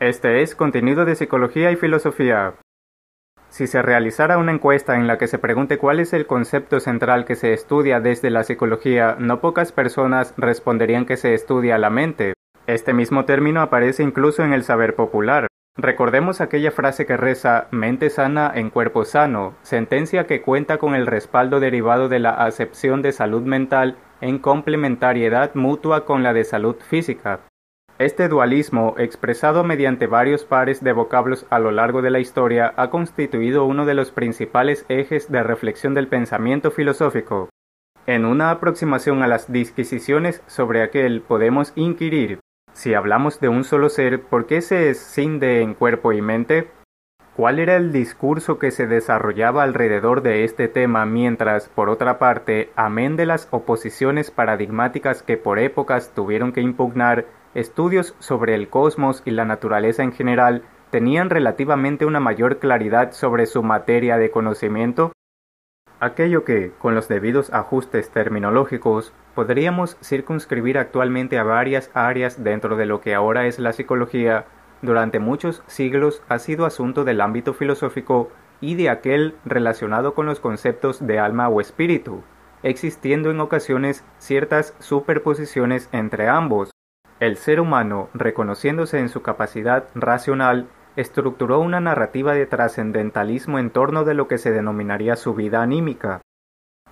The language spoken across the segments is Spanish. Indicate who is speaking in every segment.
Speaker 1: Este es Contenido de Psicología y Filosofía. Si se realizara una encuesta en la que se pregunte cuál es el concepto central que se estudia desde la psicología, no pocas personas responderían que se estudia la mente. Este mismo término aparece incluso en el saber popular. Recordemos aquella frase que reza mente sana en cuerpo sano, sentencia que cuenta con el respaldo derivado de la acepción de salud mental en complementariedad mutua con la de salud física. Este dualismo, expresado mediante varios pares de vocablos a lo largo de la historia, ha constituido uno de los principales ejes de reflexión del pensamiento filosófico. En una aproximación a las disquisiciones sobre aquel podemos inquirir si hablamos de un solo ser, ¿por qué se escinde en cuerpo y mente? ¿Cuál era el discurso que se desarrollaba alrededor de este tema mientras, por otra parte, amén de las oposiciones paradigmáticas que por épocas tuvieron que impugnar, estudios sobre el cosmos y la naturaleza en general tenían relativamente una mayor claridad sobre su materia de conocimiento? Aquello que, con los debidos ajustes terminológicos, podríamos circunscribir actualmente a varias áreas dentro de lo que ahora es la psicología, durante muchos siglos ha sido asunto del ámbito filosófico y de aquel relacionado con los conceptos de alma o espíritu, existiendo en ocasiones ciertas superposiciones entre ambos. El ser humano, reconociéndose en su capacidad racional, estructuró una narrativa de trascendentalismo en torno de lo que se denominaría su vida anímica.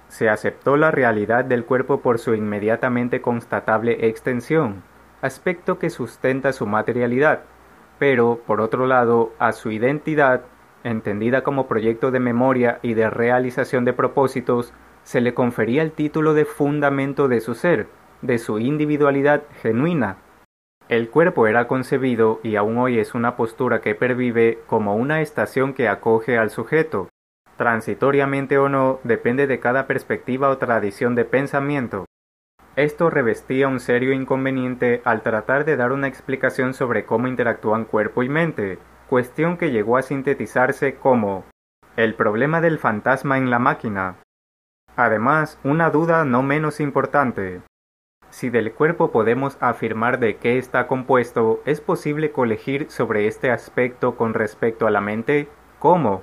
Speaker 1: Se aceptó la realidad del cuerpo por su inmediatamente constatable extensión, aspecto que sustenta su materialidad, pero, por otro lado, a su identidad, entendida como proyecto de memoria y de realización de propósitos, se le confería el título de fundamento de su ser, de su individualidad genuina, el cuerpo era concebido, y aún hoy es una postura que pervive, como una estación que acoge al sujeto. Transitoriamente o no, depende de cada perspectiva o tradición de pensamiento. Esto revestía un serio inconveniente al tratar de dar una explicación sobre cómo interactúan cuerpo y mente, cuestión que llegó a sintetizarse como el problema del fantasma en la máquina. Además, una duda no menos importante, si del cuerpo podemos afirmar de qué está compuesto, ¿es posible colegir sobre este aspecto con respecto a la mente? ¿Cómo?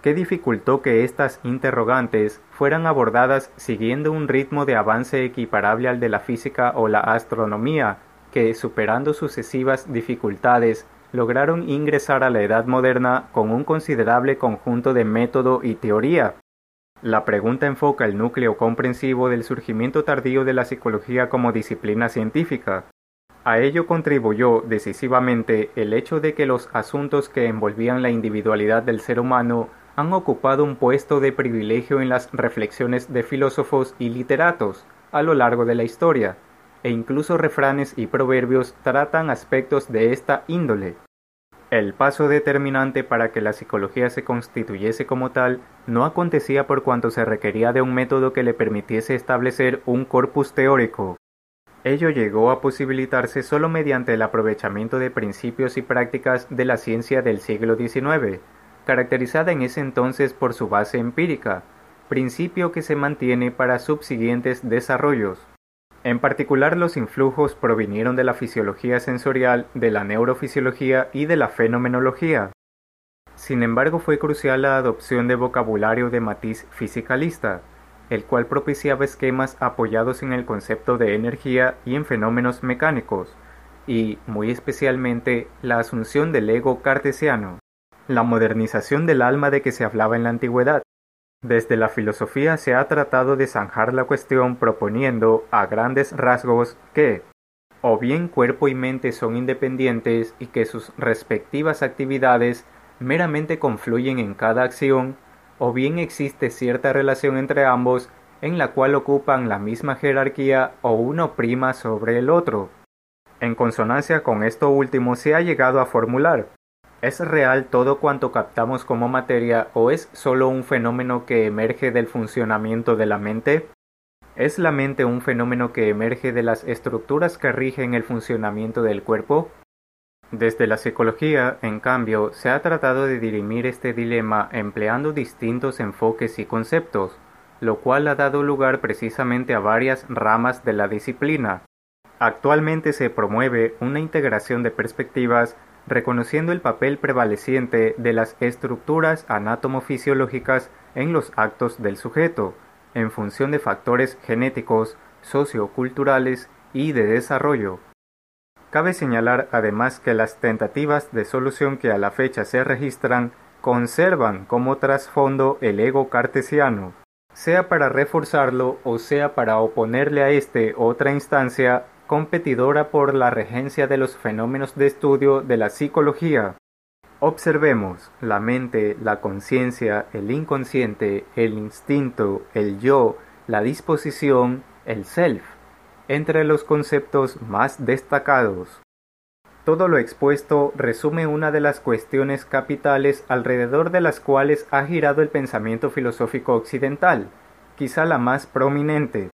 Speaker 1: ¿Qué dificultó que estas interrogantes fueran abordadas siguiendo un ritmo de avance equiparable al de la física o la astronomía, que, superando sucesivas dificultades, lograron ingresar a la edad moderna con un considerable conjunto de método y teoría? La pregunta enfoca el núcleo comprensivo del surgimiento tardío de la psicología como disciplina científica. A ello contribuyó decisivamente el hecho de que los asuntos que envolvían la individualidad del ser humano han ocupado un puesto de privilegio en las reflexiones de filósofos y literatos a lo largo de la historia, e incluso refranes y proverbios tratan aspectos de esta índole. El paso determinante para que la psicología se constituyese como tal no acontecía por cuanto se requería de un método que le permitiese establecer un corpus teórico. Ello llegó a posibilitarse solo mediante el aprovechamiento de principios y prácticas de la ciencia del siglo XIX, caracterizada en ese entonces por su base empírica, principio que se mantiene para subsiguientes desarrollos. En particular los influjos provinieron de la fisiología sensorial, de la neurofisiología y de la fenomenología. Sin embargo fue crucial la adopción de vocabulario de matiz fisicalista, el cual propiciaba esquemas apoyados en el concepto de energía y en fenómenos mecánicos, y, muy especialmente, la asunción del ego cartesiano, la modernización del alma de que se hablaba en la antigüedad, desde la filosofía se ha tratado de zanjar la cuestión proponiendo, a grandes rasgos, que o bien cuerpo y mente son independientes y que sus respectivas actividades meramente confluyen en cada acción, o bien existe cierta relación entre ambos en la cual ocupan la misma jerarquía o uno prima sobre el otro. En consonancia con esto último se ha llegado a formular ¿Es real todo cuanto captamos como materia o es solo un fenómeno que emerge del funcionamiento de la mente? ¿Es la mente un fenómeno que emerge de las estructuras que rigen el funcionamiento del cuerpo? Desde la psicología, en cambio, se ha tratado de dirimir este dilema empleando distintos enfoques y conceptos, lo cual ha dado lugar precisamente a varias ramas de la disciplina, Actualmente se promueve una integración de perspectivas reconociendo el papel prevaleciente de las estructuras anatomofisiológicas en los actos del sujeto, en función de factores genéticos, socioculturales y de desarrollo. Cabe señalar además que las tentativas de solución que a la fecha se registran conservan como trasfondo el ego cartesiano, sea para reforzarlo o sea para oponerle a este otra instancia competidora por la regencia de los fenómenos de estudio de la psicología. Observemos la mente, la conciencia, el inconsciente, el instinto, el yo, la disposición, el self, entre los conceptos más destacados. Todo lo expuesto resume una de las cuestiones capitales alrededor de las cuales ha girado el pensamiento filosófico occidental, quizá la más prominente.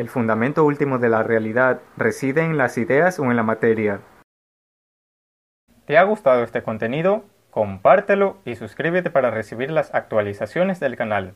Speaker 1: El fundamento último de la realidad reside en las ideas o en la materia. ¿Te ha gustado este contenido? Compártelo y suscríbete para recibir las actualizaciones del canal.